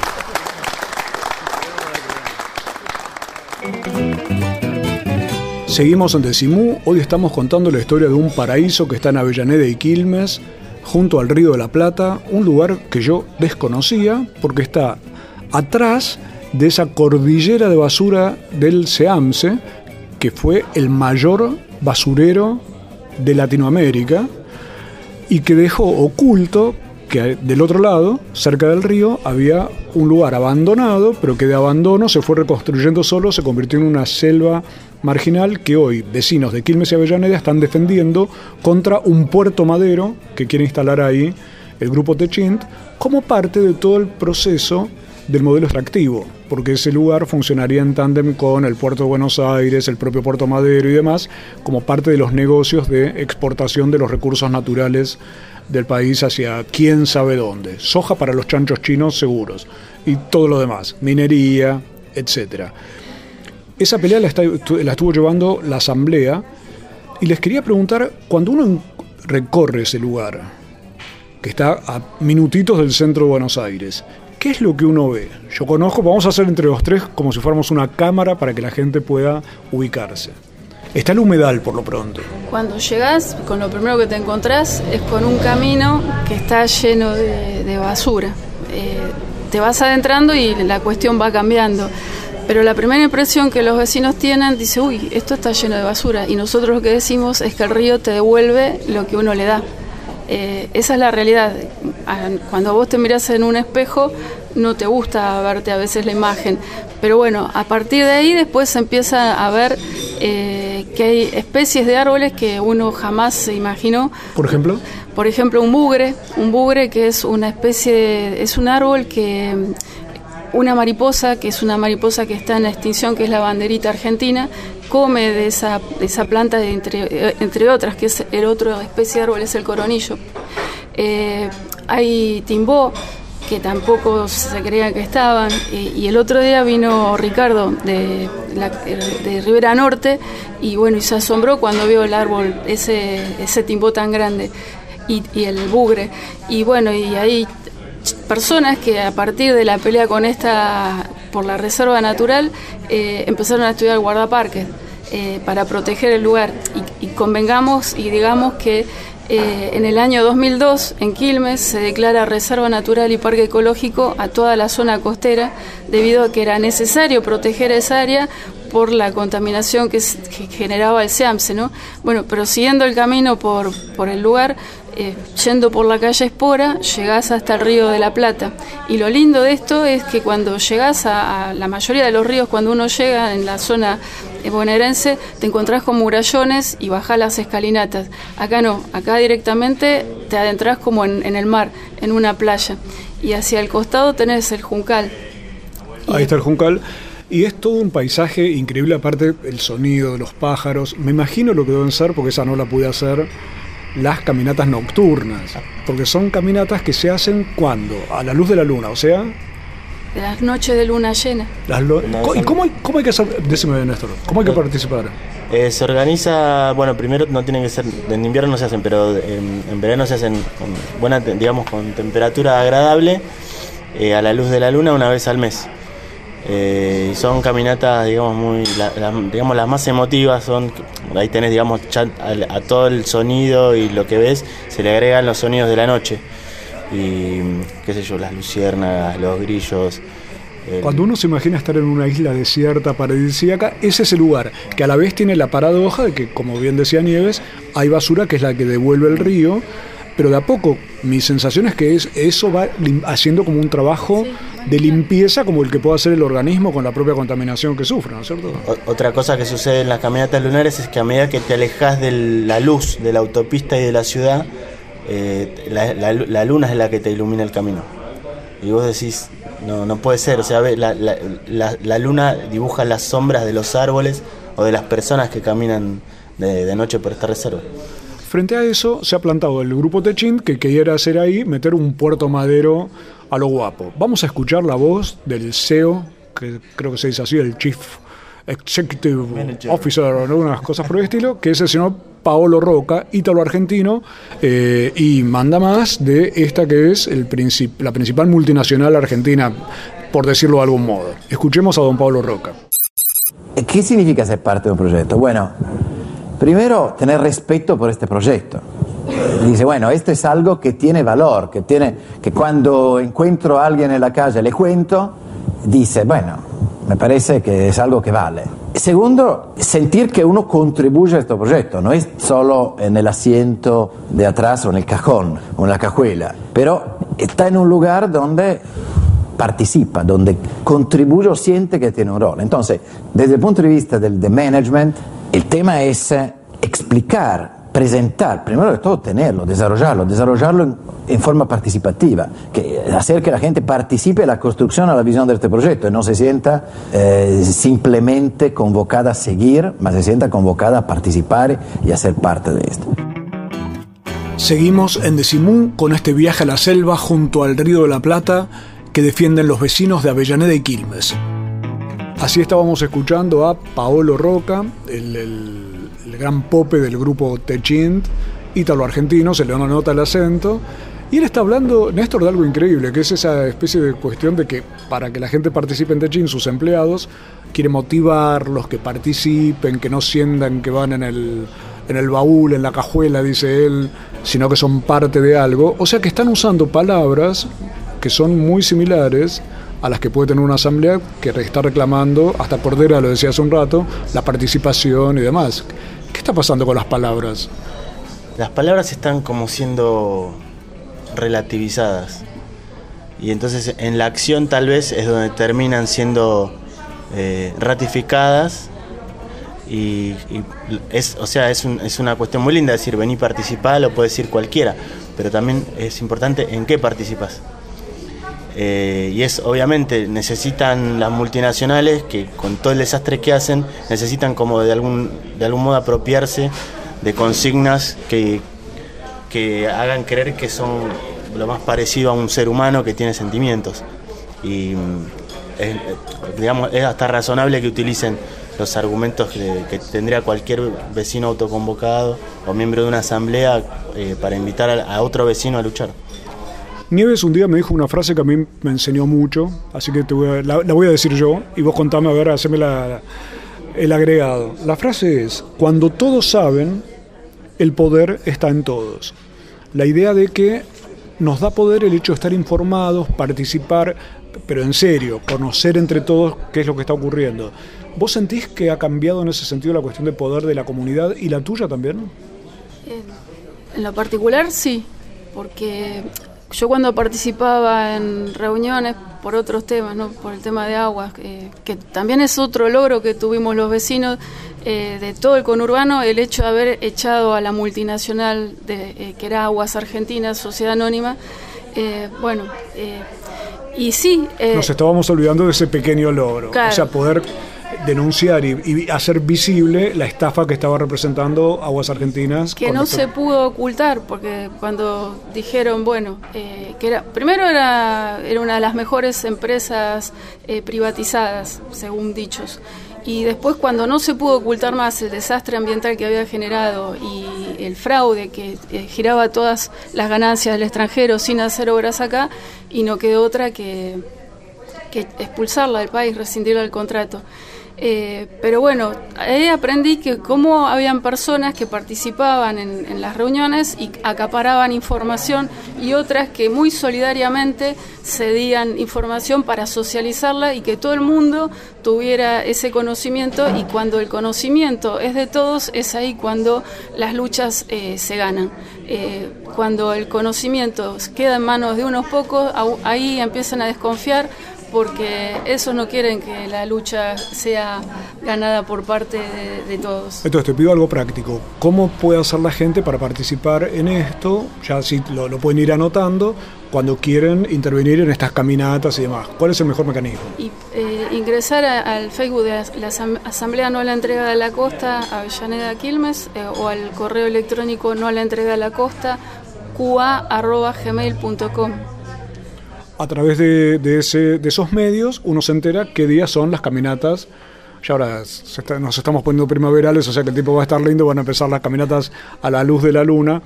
Seguimos en Decimú, hoy estamos contando la historia de un paraíso que está en Avellaneda y Quilmes, junto al río de la Plata, un lugar que yo desconocía porque está atrás de esa cordillera de basura del SEAMSE, que fue el mayor basurero de Latinoamérica y que dejó oculto que del otro lado, cerca del río, había un lugar abandonado, pero que de abandono se fue reconstruyendo solo, se convirtió en una selva marginal que hoy vecinos de Quilmes y Avellaneda están defendiendo contra un puerto madero que quiere instalar ahí el grupo Techint como parte de todo el proceso del modelo extractivo, porque ese lugar funcionaría en tándem con el puerto de Buenos Aires, el propio puerto madero y demás, como parte de los negocios de exportación de los recursos naturales del país hacia quién sabe dónde. Soja para los chanchos chinos seguros y todo lo demás, minería, etcétera. Esa pelea la, estuvo llevando la Asamblea y les quería preguntar, cuando uno recorre ese lugar, que está a minutitos del centro de Buenos Aires, ¿qué es lo que uno ve? Yo conozco, vamos a hacer entre los tres como si fuéramos una cámara para que la gente pueda ubicarse. Está el humedal por lo pronto. Cuando llegas, con lo primero que te encontrás es con un camino que está lleno de, basura. Eh, te vas adentrando y la cuestión va cambiando. Pero la primera impresión que los vecinos tienen dice, uy, esto está lleno de basura. Y nosotros lo que decimos es que el río te devuelve lo que uno le da. Eh, esa es la realidad. Ah, cuando vos te miras en un espejo, no te gusta verte a veces la imagen. Pero bueno, a partir de ahí después se empieza a ver eh, que hay especies de árboles que uno jamás se imaginó. Por ejemplo. Por ejemplo, un bugre, un bugre que es una especie, es un árbol que una mariposa, que es una mariposa que está en extinción, que es la banderita argentina, come de esa, esa planta, entre, entre, otras, que es el otro especie de árbol, es el coronillo. Eh, hay timbó, que tampoco se creía que estaban, y, el otro día vino Ricardo de, de Rivera Norte, y bueno, y se asombró cuando vio el árbol, ese, ese timbó tan grande. Y, y, el bugre. Y bueno, y ahí personas que a partir de la pelea con esta por la reserva natural eh, empezaron a estudiar guardaparques eh, para proteger el lugar y, convengamos y digamos que eh, en el año 2002 en Quilmes se declara reserva natural y parque ecológico a toda la zona costera debido a que era necesario proteger esa área por la contaminación que, generaba el SEAMSE, ¿no? Bueno, pero siguiendo el camino por, por el lugar, eh, yendo por la calle Espora, llegás hasta el río de la Plata. Y lo lindo de esto es que cuando llegás a, la mayoría de los ríos, cuando uno llega en la zona bonaerense, te encontrás con murallones y bajás las escalinatas. Acá no, acá directamente te adentrás como en, en el mar, en una playa. Y hacia el costado tenés el Juncal. Ahí está el Juncal. Y es todo un paisaje increíble, aparte el sonido de los pájaros. Me imagino lo que deben ser, porque esa no la pude hacer, las caminatas nocturnas. Porque son caminatas que se hacen cuando? A la luz de la luna, o sea, las noches de luna llena. Las lo- ¿Y cómo hay, cómo hay que hacer? Decime, Néstor, ¿cómo hay que participar? Eh, se organiza, bueno, primero no tienen que ser, en invierno no se hacen, pero en, en verano se hacen con buena, digamos, con temperatura agradable, eh, a la luz de la luna una vez al mes. Eh, son caminatas, digamos, muy, la- digamos, las más emotivas son, ahí tenés, digamos, ya al- a, todo el sonido y lo que ves, se le agregan los sonidos de la noche. Y, qué sé yo, las luciérnagas, los grillos. Cuando uno se imagina estar en una isla desierta, paradisíaca, ese es el lugar que a la vez tiene la paradoja de que, como bien decía Nieves, hay basura que es la que devuelve el río, pero de a poco mi sensación es que es, eso va haciendo como un trabajo de limpieza como el que puede hacer el organismo con la propia contaminación que sufre, ¿no es cierto? O- Otra cosa que sucede en las caminatas lunares es que a medida que te alejas de la luz de la autopista y de la ciudad, eh, la, la- la luna es la que te ilumina el camino. Y vos decís, no, no puede ser, o sea, ve, la, la- la- la luna dibuja las sombras de los árboles o de las personas que caminan de, de noche por esta reserva. Frente a eso se ha plantado el grupo Techint que quería hacer ahí, meter un puerto madero a lo guapo. Vamos a escuchar la voz del CEO, que creo que se dice así, el Chief Executive Officer o algunas cosas por el estilo, que es el señor Paolo Roca, ítalo-argentino, eh, y manda más de esta que es el princip- la principal multinacional argentina, por decirlo de algún modo. Escuchemos a don Paolo Roca. ¿Qué significa ser parte de un proyecto? Bueno, primero tener respeto por este proyecto. Dice, bueno, esto es algo que tiene valor, que, tiene, que cuando encuentro a alguien en la calle le cuento, dice, bueno, me parece que es algo que vale. Segundo, sentir que uno contribuye a este proyecto, no es solo en el asiento de atrás o en el cajón o en la cajuela, pero está en un lugar donde participa, donde contribuye o siente que tiene un rol. Entonces, desde el punto de vista del de management, el tema es eh, explicar, presentar, primero de todo tenerlo, desarrollarlo, desarrollarlo en, forma participativa, que, hacer que la gente participe en la construcción, a la visión de este proyecto y no se sienta eh, simplemente convocada a seguir, mas se sienta convocada a participar y a ser parte de esto. Seguimos en Decimú con este viaje a la selva junto al río de la Plata que defienden los vecinos de Avellaneda y Quilmes. Así estábamos escuchando a Paolo Roca, el, gran pope del grupo Techint, ítalo-argentino, se le nota el acento, y él está hablando, Néstor, de algo increíble, que es esa especie de cuestión de que para que la gente participe en Techint, sus empleados, quiere motivarlos, que participen, que no sientan que van en el, en el baúl, en la cajuela, dice él, sino que son parte de algo. O sea que están usando palabras que son muy similares a las que puede tener una asamblea que está reclamando, hasta Cordera lo decía hace un rato, la participación y demás. ¿Qué está pasando con las palabras? Las palabras están como siendo relativizadas. Y entonces en la acción tal vez es donde terminan siendo eh, ratificadas. Y, es, o sea, es, es una cuestión muy linda decir vení participar, lo puede decir cualquiera, pero también es importante en qué participas. Eh, y es obviamente necesitan las multinacionales que con todo el desastre que hacen necesitan como de algún de algún modo apropiarse de consignas que, que hagan creer que son lo más parecido a un ser humano que tiene sentimientos y mm, es, eh, digamos es hasta razonable que utilicen los argumentos que, tendría cualquier vecino autoconvocado o miembro de una asamblea eh, para invitar a otro vecino a luchar. Nieves un día me dijo una frase que a mí me enseñó mucho, así que te voy a- la, voy a decir yo y vos contame, a ver, haceme la- el agregado. La frase es, cuando todos saben, el poder está en todos. La idea de que nos da poder el hecho de estar informados, participar, pero en serio, conocer entre todos qué es lo que está ocurriendo. ¿Vos sentís que ha cambiado en ese sentido la cuestión de poder de la comunidad y la tuya también? En lo particular sí, porque yo cuando participaba en reuniones por otros temas, ¿no? por el tema de aguas, eh, que también es otro logro que tuvimos los vecinos eh, de todo el conurbano, el hecho de haber echado a la multinacional de, eh, que era Aguas Argentinas, Sociedad Anónima, eh, bueno, eh, y sí, Nos estábamos olvidando de ese pequeño logro. Claro. O sea, poder denunciar y, hacer visible la estafa que estaba representando Aguas Argentinas. Que no se pudo ocultar, porque cuando dijeron, bueno, eh, que era, primero era, era una de las mejores empresas eh, privatizadas, según dichos. Y después cuando no se pudo ocultar más el desastre ambiental que había generado y el fraude que eh, giraba todas las ganancias del extranjero sin hacer obras acá, y no quedó otra que, que expulsarla del país, rescindirla del contrato. Eh, pero bueno, ahí aprendí que cómo habían personas que participaban en, las reuniones y acaparaban información y otras que muy solidariamente cedían información para socializarla y que todo el mundo tuviera ese conocimiento y cuando el conocimiento es de todos es ahí cuando las luchas eh, se ganan. Eh, cuando el conocimiento queda en manos de unos pocos, ahí empiezan a desconfiar porque eso no quieren que la lucha sea ganada por parte de, todos. Entonces te pido algo práctico. ¿Cómo puede hacer la gente para participar en esto? Ya si lo, pueden ir anotando cuando quieren intervenir en estas caminatas y demás. ¿Cuál es el mejor mecanismo? Y, eh, ingresar al Facebook de la Asamblea No a la Entrega de la Costa, Avellaneda Quilmes, eh, o al correo electrónico no a la entrega de la costa, qa.gmail.com a través de, esos medios uno se entera qué días son las caminatas. Ya ahora nos estamos poniendo primaverales, o sea que el tiempo va a estar lindo, van a empezar las caminatas a la luz de la luna.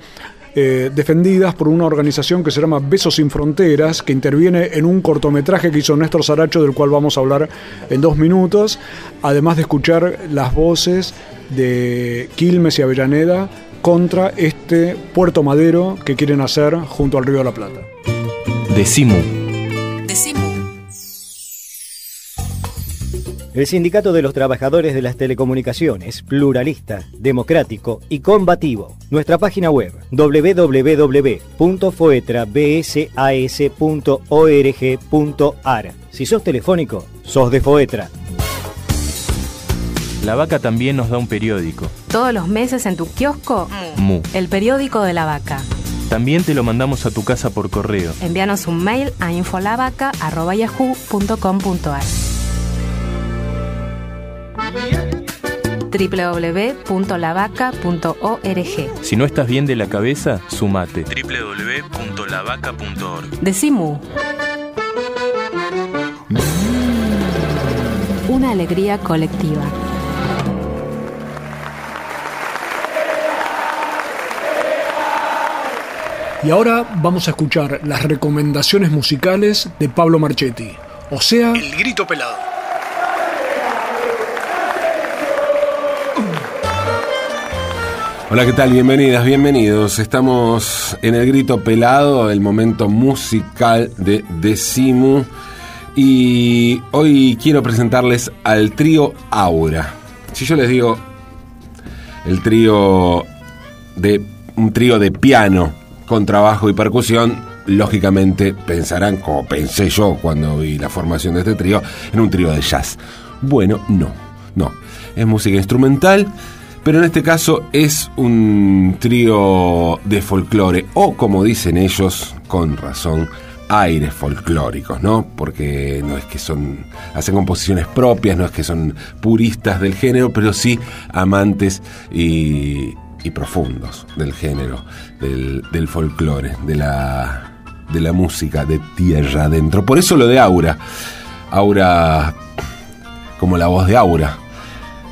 Eh, defendidas por una organización que se llama Besos sin Fronteras, que interviene en un cortometraje que hizo Néstor Saracho, del cual vamos a hablar en dos minutos, además de escuchar las voces de Quilmes y Avellaneda contra este puerto madero que quieren hacer junto al Río de la Plata. Decimu El Sindicato de los Trabajadores de las Telecomunicaciones, pluralista, democrático y combativo. Nuestra página web www.foetrabsas.org.ar. Si sos telefónico, sos de Foetra. La Vaca también nos da un periódico. Todos los meses en tu kiosco, Mu. El periódico de la Vaca. También te lo mandamos a tu casa por correo. Envíanos un mail a infolavaca.yahoo.com.ar www.lavaca.org. Si no estás bien de la cabeza, sumate. www.lavaca.org. Decimu. Una alegría colectiva. Y ahora vamos a escuchar las recomendaciones musicales de Pablo Marchetti, o sea, El Grito Pelado. Hola, ¿qué tal? Bienvenidas, bienvenidos. Estamos en el grito pelado, el momento musical de Decimu. Y hoy quiero presentarles al trío Aura. Si yo les digo el trío de un trío de piano con trabajo y percusión, lógicamente pensarán, como pensé yo cuando vi la formación de este trío, en un trío de jazz. Bueno, no, no. Es música instrumental pero en este caso es un trío de folclore, o como dicen ellos, con razón, aires folclóricos, ¿no? Porque no es que son, hacen composiciones propias, no es que son puristas del género, pero sí amantes y, profundos del género, del, del folclore, de la, de la música de tierra adentro. Por eso lo de Aura. Aura como la voz de Aura,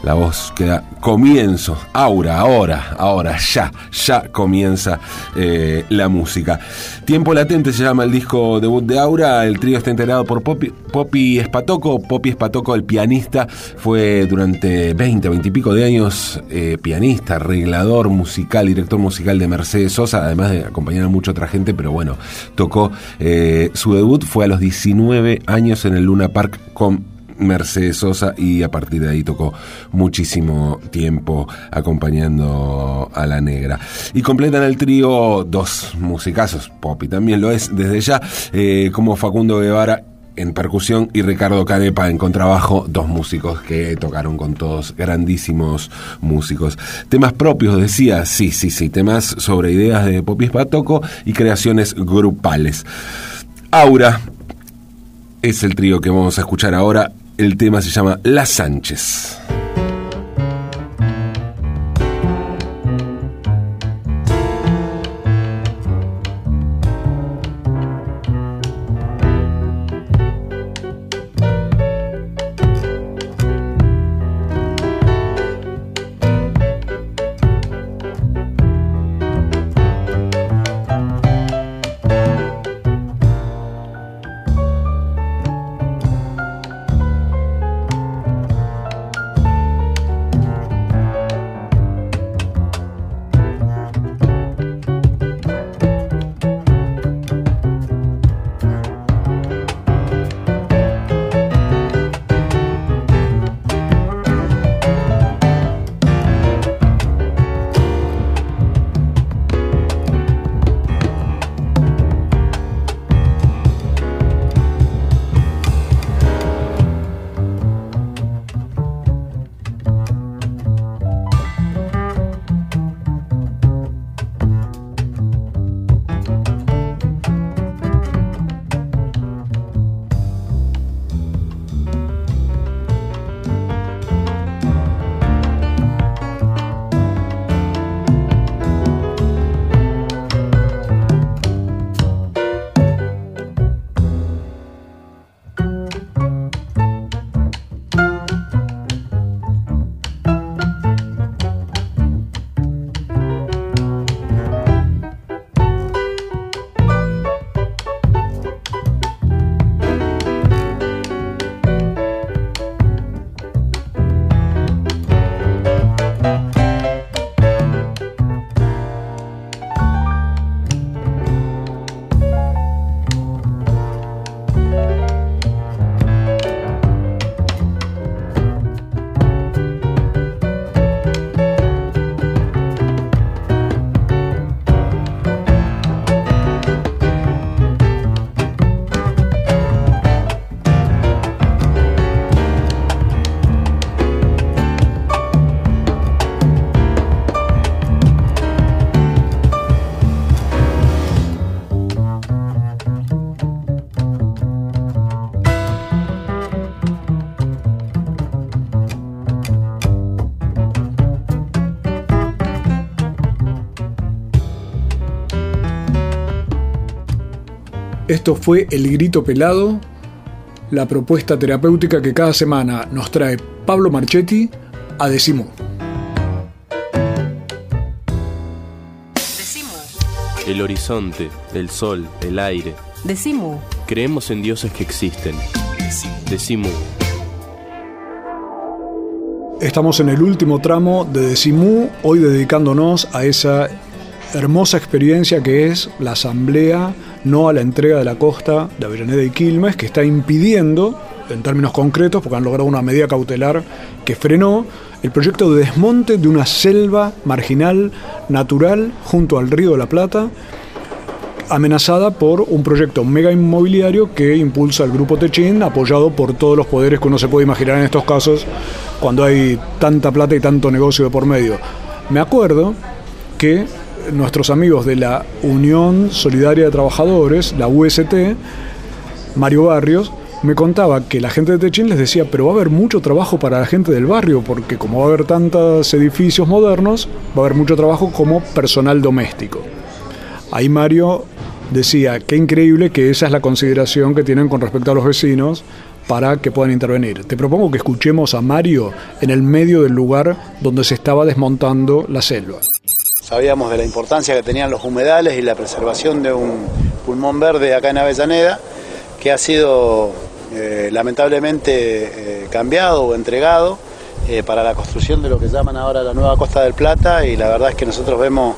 la voz que da comienzo, aura, ahora, ahora, ya, ya comienza eh, la música. Tiempo Latente se llama el disco debut de Aura, el trío está integrado por Poppy, Poppy Espatoco, Poppy Espatoco, el pianista, fue durante 20, 20 y pico de años eh, pianista, arreglador musical, director musical de Mercedes Sosa, además de acompañar a mucha otra gente, pero bueno, tocó, eh, su debut. Fue a los 19 años en el Luna Park con Mercedes Sosa y a partir de ahí tocó muchísimo tiempo acompañando a la negra. Y completan el trío dos musicazos, Poppy también lo es desde ya, eh, como Facundo Guevara en percusión y Ricardo Canepa en contrabajo, dos músicos que tocaron con todos, grandísimos músicos. Temas propios, decía, sí, sí, sí, temas sobre ideas de Poppy Spatoco y creaciones grupales. Aura es el trío que vamos a escuchar ahora El tema se llama Las Sánchez. Esto fue El Grito Pelado, la propuesta terapéutica que cada semana nos trae Pablo Marchetti a Decimu. El horizonte, el sol, el aire. Decimu. Creemos en dioses que existen. Decimu. Estamos en el último tramo de Decimú, hoy dedicándonos a esa hermosa experiencia que es la asamblea no a la entrega de la costa de Avellaneda y Quilmes, que está impidiendo, en términos concretos, porque han logrado una medida cautelar que frenó el proyecto de desmonte de una selva marginal natural junto al río de la Plata, amenazada por un proyecto mega inmobiliario que impulsa el grupo Techín, apoyado por todos los poderes que uno se puede imaginar en estos casos cuando hay tanta plata y tanto negocio de por medio. Me acuerdo que nuestros amigos de la Unión Solidaria de Trabajadores, la UST, Mario Barrios, me contaba que la gente de Techín les decía, pero va a haber mucho trabajo para la gente del barrio, porque como va a haber tantos edificios modernos, va a haber mucho trabajo como personal doméstico. Ahí Mario decía, qué increíble que esa es la consideración que tienen con respecto a los vecinos para que puedan intervenir. Te propongo que escuchemos a Mario en el medio del lugar donde se estaba desmontando la selva. Sabíamos de la importancia que tenían los humedales y la preservación de un pulmón verde acá en Avellaneda, que ha sido eh, lamentablemente eh, cambiado o entregado eh, para la construcción de lo que llaman ahora la nueva Costa del Plata y la verdad es que nosotros vemos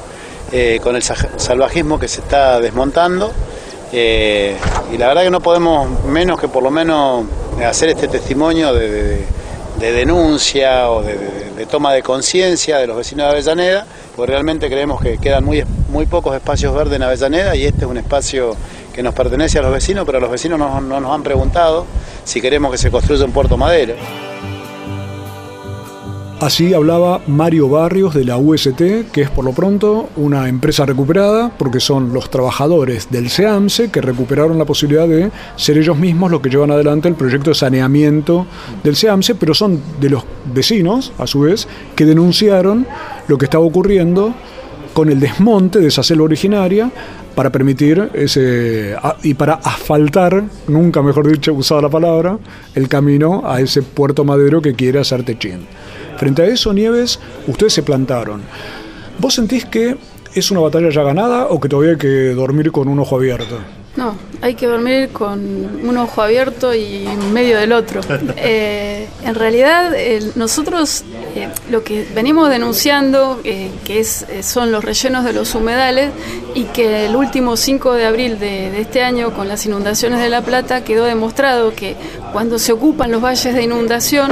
con el salvajismo que se está desmontando y la verdad que no podemos menos que por lo menos hacer este testimonio de, denuncia o de toma de conciencia de los vecinos de Avellaneda pues realmente creemos que quedan muy, muy pocos espacios verdes en Avellaneda y este es un espacio que nos pertenece a los vecinos, pero los vecinos no, nos han preguntado si queremos que se construya un puerto madero. Así hablaba Mario Barrios de la UST, que es por lo pronto una empresa recuperada, porque son los trabajadores del SEAMSE que recuperaron la posibilidad de ser ellos mismos los que llevan adelante el proyecto de saneamiento del SEAMSE, pero son de los vecinos, a su vez, que denunciaron lo que estaba ocurriendo con el desmonte de esa selva originaria para permitir ese y para asfaltar, nunca mejor dicho usada la palabra, el camino a ese puerto madero que quiere hacer Techín. Frente a eso, Nieves, ustedes se plantaron. ¿Vos sentís que es una batalla ya ganada o que todavía hay que dormir con un ojo abierto? No, hay que dormir con un ojo abierto y en medio del otro. Eh, en realidad, nosotros eh, lo que venimos denunciando, eh, que es, son los rellenos de los humedales, y que el último 5 de abril de, este año, con las inundaciones de La Plata, quedó demostrado que cuando se ocupan los valles de inundación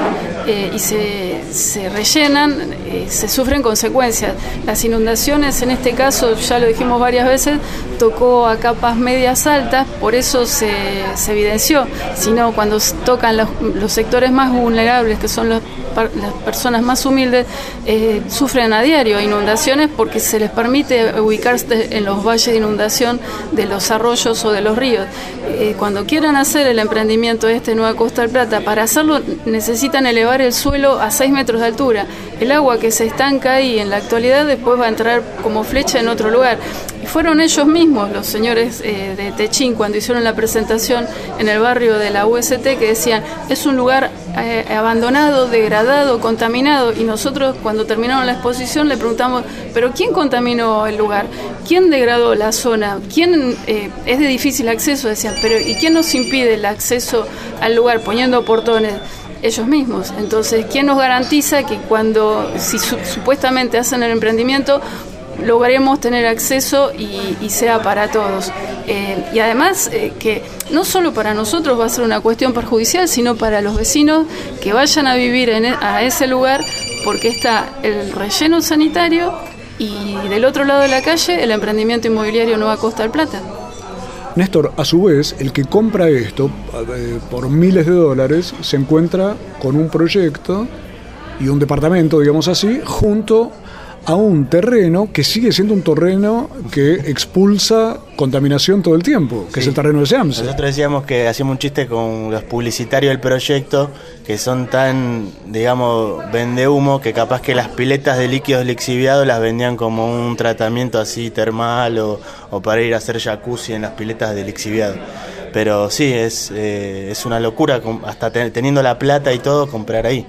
y se, se rellenan, se sufren consecuencias. Las inundaciones, en este caso, ya lo dijimos varias veces, tocó a capas medias altas, por eso se, se evidenció, sino cuando tocan los, sectores más vulnerables, que son los, las personas más humildes, eh, sufren a diario inundaciones porque se les permite ubicarse en los valles de inundación de los arroyos o de los ríos. Eh, cuando quieran hacer el emprendimiento de este Nueva Costa del Plata, para hacerlo necesitan elevar el suelo a 6 metros de altura. El agua que se estanca ahí en la actualidad después va a entrar como flecha en otro lugar. Y fueron ellos mismos, los señores eh, de Techín, cuando hicieron la presentación en el barrio de la UST, que decían, es un lugar eh, abandonado, degradado, contaminado. Y nosotros cuando terminaron la exposición le preguntamos, pero ¿quién contaminó el lugar? ¿Quién degradó la zona? ¿Quién eh, es de difícil acceso? Decían, pero ¿y quién nos impide el acceso al lugar poniendo portones? Ellos mismos. Entonces, ¿quién nos garantiza que cuando, si supuestamente hacen el emprendimiento, logremos tener acceso y, sea para todos. Eh, y además eh, que no solo para nosotros va a ser una cuestión perjudicial, sino para los vecinos que vayan a vivir en, e, a ese lugar porque está el relleno sanitario y del otro lado de la calle el emprendimiento inmobiliario Nueva Costa del Plata. Néstor, a su vez, el que compra esto eh, por miles de dólares se encuentra con un proyecto y un departamento, digamos así, junto a un terreno que sigue siendo un terreno que expulsa contaminación todo el tiempo, que es el terreno de SEAMS. Nosotros decíamos que hacíamos un chiste con los publicitarios del proyecto, que son tan, digamos, vende humo, que capaz que las piletas de líquidos lixiviados las vendían como un tratamiento así termal o, para ir a hacer jacuzzi en las piletas de lixiviado. Pero sí, es, eh, es una locura, hasta teniendo la plata y todo, comprar ahí.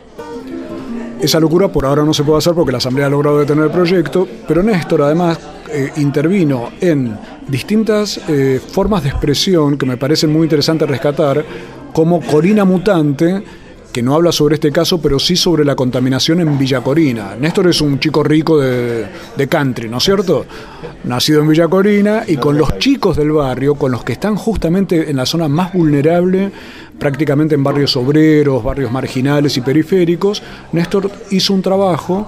Esa locura por ahora no se puede hacer porque la Asamblea ha logrado detener el proyecto, pero Néstor además eh, intervino en distintas eh, formas de expresión que me parecen muy interesantes rescatar, como Corina Mutante, que no habla sobre este caso, pero sí sobre la contaminación en Villa Corina. Néstor es un chico rico de, de country, ¿no es cierto? Nacido en Villa Corina y con los chicos del barrio, con los que están justamente en la zona más vulnerable prácticamente en barrios obreros, barrios marginales y periféricos, Néstor hizo un trabajo,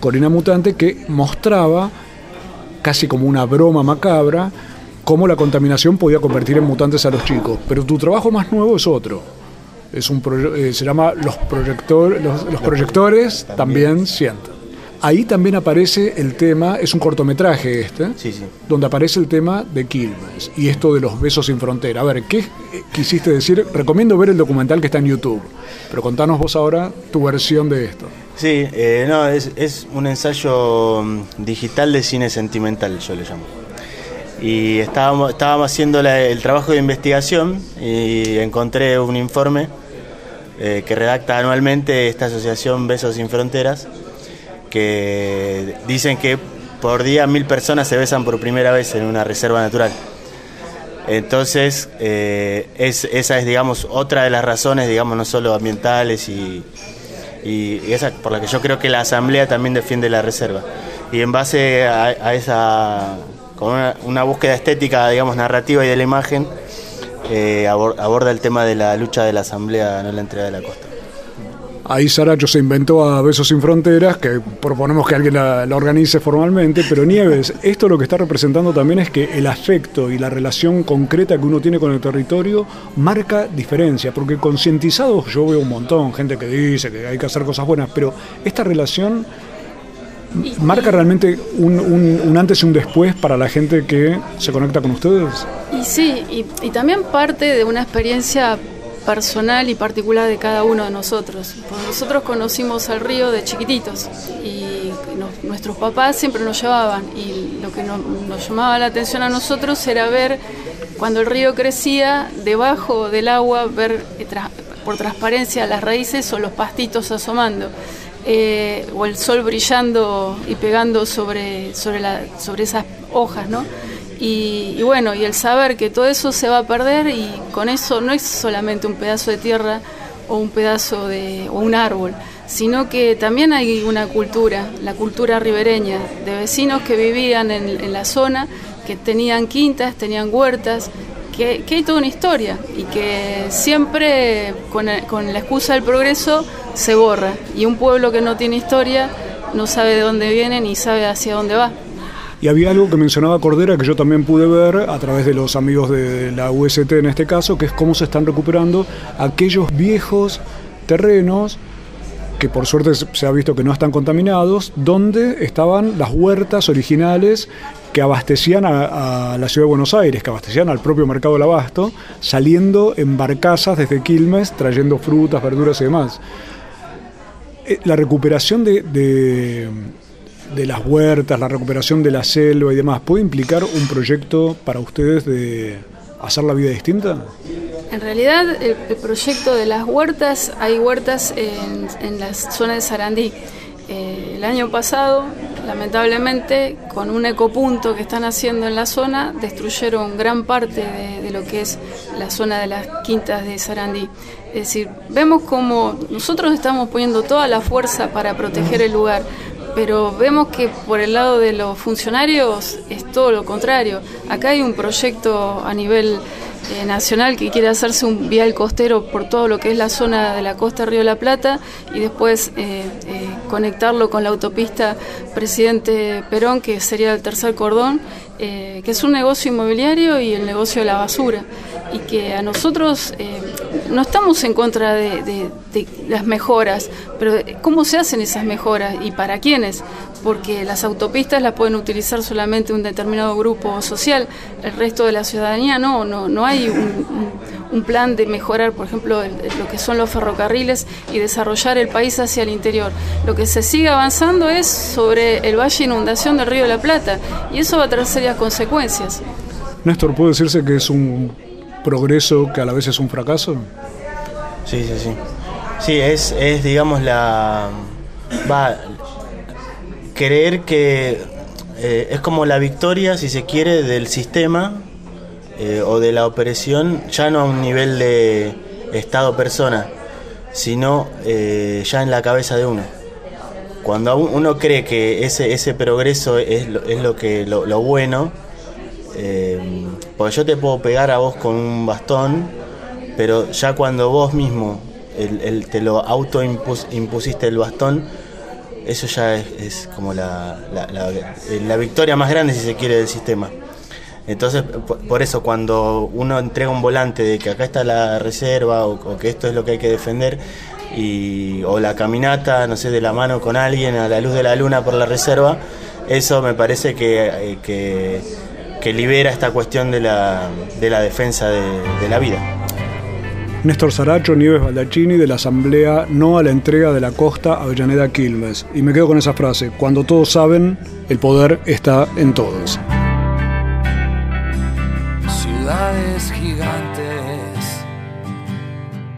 Corina Mutante, que mostraba, casi como una broma macabra, cómo la contaminación podía convertir en mutantes a los chicos. Pero tu trabajo más nuevo es otro. Es un eh, se llama Los, proyector, los, proyectores también sienten. Ahí también aparece el tema, es un cortometraje este, donde aparece el tema de Quilmes y esto de los besos sin frontera. A ver, ¿qué quisiste decir? Recomiendo ver el documental que está en YouTube, pero contanos vos ahora tu versión de esto. Sí, eh, no, es, un ensayo mm, digital de cine sentimental, yo le llamo. Y estábamos, estábamos haciendo el trabajo de investigación y encontré un informe eh, que redacta anualmente esta asociación Besos sin Fronteras que dicen que por día mil personas se besan por primera vez en una reserva natural. Entonces, eh, esa es, digamos, otra de las razones, digamos, no solo ambientales y, esa por la que yo creo que la Asamblea también defiende la reserva. Y en base a, esa, con una, búsqueda estética, digamos, narrativa y de la imagen, eh, aborda el tema de la lucha de la Asamblea, no la entrega de la costa. Ahí Saracho se inventó a Besos Sin Fronteras, que proponemos que alguien la, la, organice formalmente, pero Nieves, esto lo que está representando también es que el afecto y la relación concreta que uno tiene con el territorio marca diferencia, porque concientizados yo veo un montón, gente que dice que hay que hacer cosas buenas, pero esta relación marca realmente un, un, un, antes y un después para la gente que se conecta con ustedes. Y sí, y, y también parte de una experiencia personal y particular de cada uno de nosotros. Pues nosotros conocimos al río de chiquititos y nos, nuestros papás siempre nos llevaban y lo que nos, nos, llamaba la atención a nosotros era ver cuando el río crecía, debajo del agua, ver tra por transparencia las raíces o los pastitos asomando. Eh, o el sol brillando y pegando sobre, sobre, sobre esas hojas, ¿no? Y, bueno, y el saber que todo eso se va a perder y con eso no es solamente un pedazo de tierra o un pedazo de un árbol, sino que también hay una cultura, la cultura ribereña, de vecinos que vivían en, la zona, que tenían quintas, tenían huertas, que, que, hay toda una historia y que siempre con la excusa del progreso se borra. Y un pueblo que no tiene historia no sabe de dónde viene ni sabe hacia dónde va. Y había algo que mencionaba Cordera que yo también pude ver a través de los amigos de la UST en este caso, que es cómo se están recuperando aquellos viejos terrenos que por suerte se ha visto que no están contaminados, donde estaban las huertas originales que abastecían a, la ciudad de Buenos Aires, que abastecían al propio mercado del abasto, saliendo en barcazas desde Quilmes, trayendo frutas, verduras y demás. La recuperación de, de las huertas, la recuperación de la selva y demás, ¿puede implicar un proyecto para ustedes de hacer la vida distinta? En realidad, el, proyecto de las huertas, hay huertas en, en la zona de Sarandí. Eh, el año pasado, lamentablemente, con un ecopunto que están haciendo en la zona, destruyeron gran parte de, lo que es la zona de las quintas de Sarandí. Es decir, vemos como nosotros estamos poniendo toda la fuerza para proteger el lugar, pero vemos que por el lado de los funcionarios es todo lo contrario. Acá hay un proyecto a nivel eh, nacional que quiere hacerse un vial costero por todo lo que es la zona de la costa Río de la Plata y después eh, eh, conectarlo con la autopista Presidente Perón, que sería el tercer cordón, que es un negocio inmobiliario y el negocio de la basura. Y que a nosotros no estamos en contra de, de, de, las mejoras, pero ¿cómo se hacen esas mejoras y para quiénes? Porque las autopistas las pueden utilizar solamente un determinado grupo social, el resto de la ciudadanía no, no, no hay un, plan de mejorar, por ejemplo, el, lo que son los ferrocarriles y desarrollar el país hacia el interior. Lo que se sigue avanzando es sobre el valle de inundación del río de la Plata y eso va a traer serias consecuencias. Néstor, ¿puede decirse que es un progreso que a la vez es un fracaso? Sí, sí, sí. Sí, es, es digamos, la. Va. Creer que eh, es como la victoria, si se quiere, del sistema eh, o de la operación, ya no a un nivel de Estado-persona, sino eh, ya en la cabeza de uno. Cuando uno cree que ese, ese progreso es lo, es lo, que, lo, lo bueno, porque yo te puedo pegar a vos con un bastón, pero ya cuando vos mismo el, el, te lo auto -impus, el bastón, eso ya es, como la, la, la, la, victoria más grande, si se quiere, del sistema. Entonces, por, eso, cuando uno entrega un volante de que acá está la reserva o, que esto es lo que hay que defender, y, o la caminata, no sé, de la mano con alguien a la luz de la luna por la reserva, eso me parece que, eh, que, libera esta cuestión de la, de la defensa de, de la vida. Néstor Saracho, Nieves Baldacchini de la Asamblea No a la entrega de la costa Avellaneda Quilmes. Y me quedo con esa frase, cuando todos saben, el poder está en todos. Ciudades gigantes,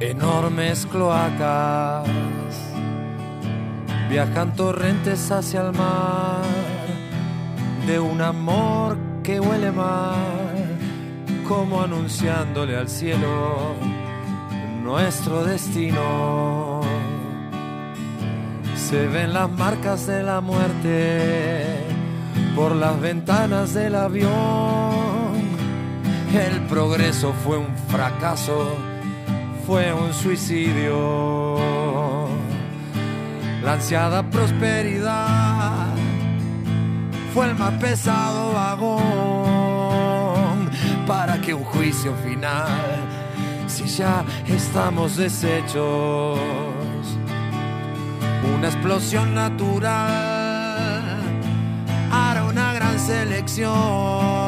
enormes cloacas, viajan torrentes hacia el mar de un amor que huele mal, como anunciándole al cielo nuestro destino. Se ven las marcas de la muerte por las ventanas del avión. El progreso fue un fracaso, fue un suicidio. ansiada prosperidad fue el más pesado vagón para que un juicio final, si ya estamos deshechos, una explosión natural hará una gran selección.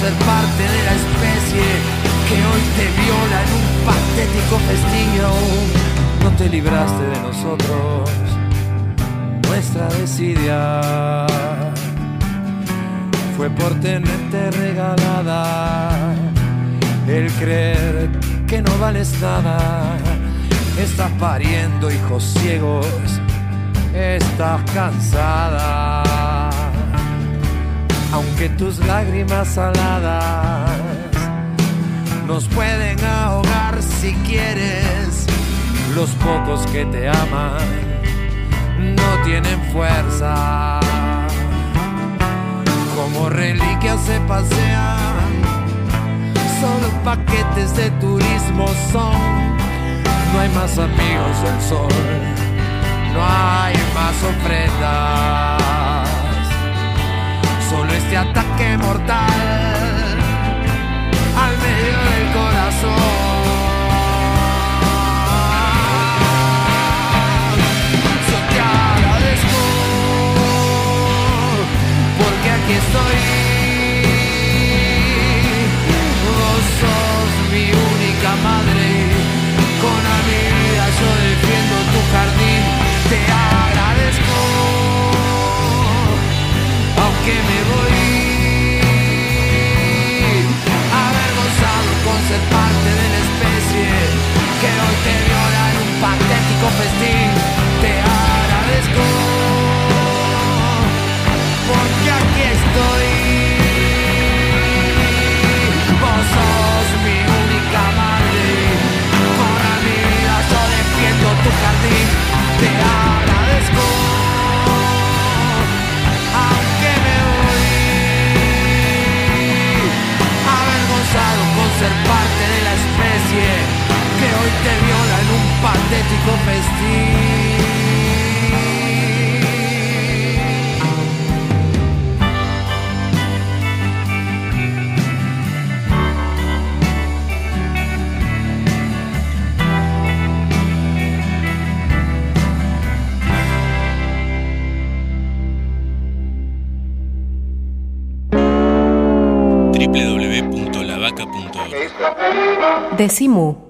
Ser parte de la especie que hoy te viola en un patético festillo. No te libraste de nosotros, nuestra desidia fue por tenerte regalada el creer que no vales nada. Estás pariendo hijos ciegos, estás cansada. Aunque tus lágrimas saladas nos pueden ahogar si quieres, los pocos que te aman no tienen fuerza como reliquias se pasean. Solo paquetes de turismo son. No hay más amigos del sol, no hay más ofrendas. Solo este ataque mortal al medio del corazón. Yo te agradezco porque aquí estoy. Vos sos mi única madre, con a mi vida yo defiendo tu jardín. Aunque me voy avergonzado con ser parte de la especie que hoy te viola en un patético festín. Te agradezco porque aquí estoy. Vos sos mi única madre, con la yo defiendo tu jardín. Te viola en un patético festín. www.lavaca.org Decimu.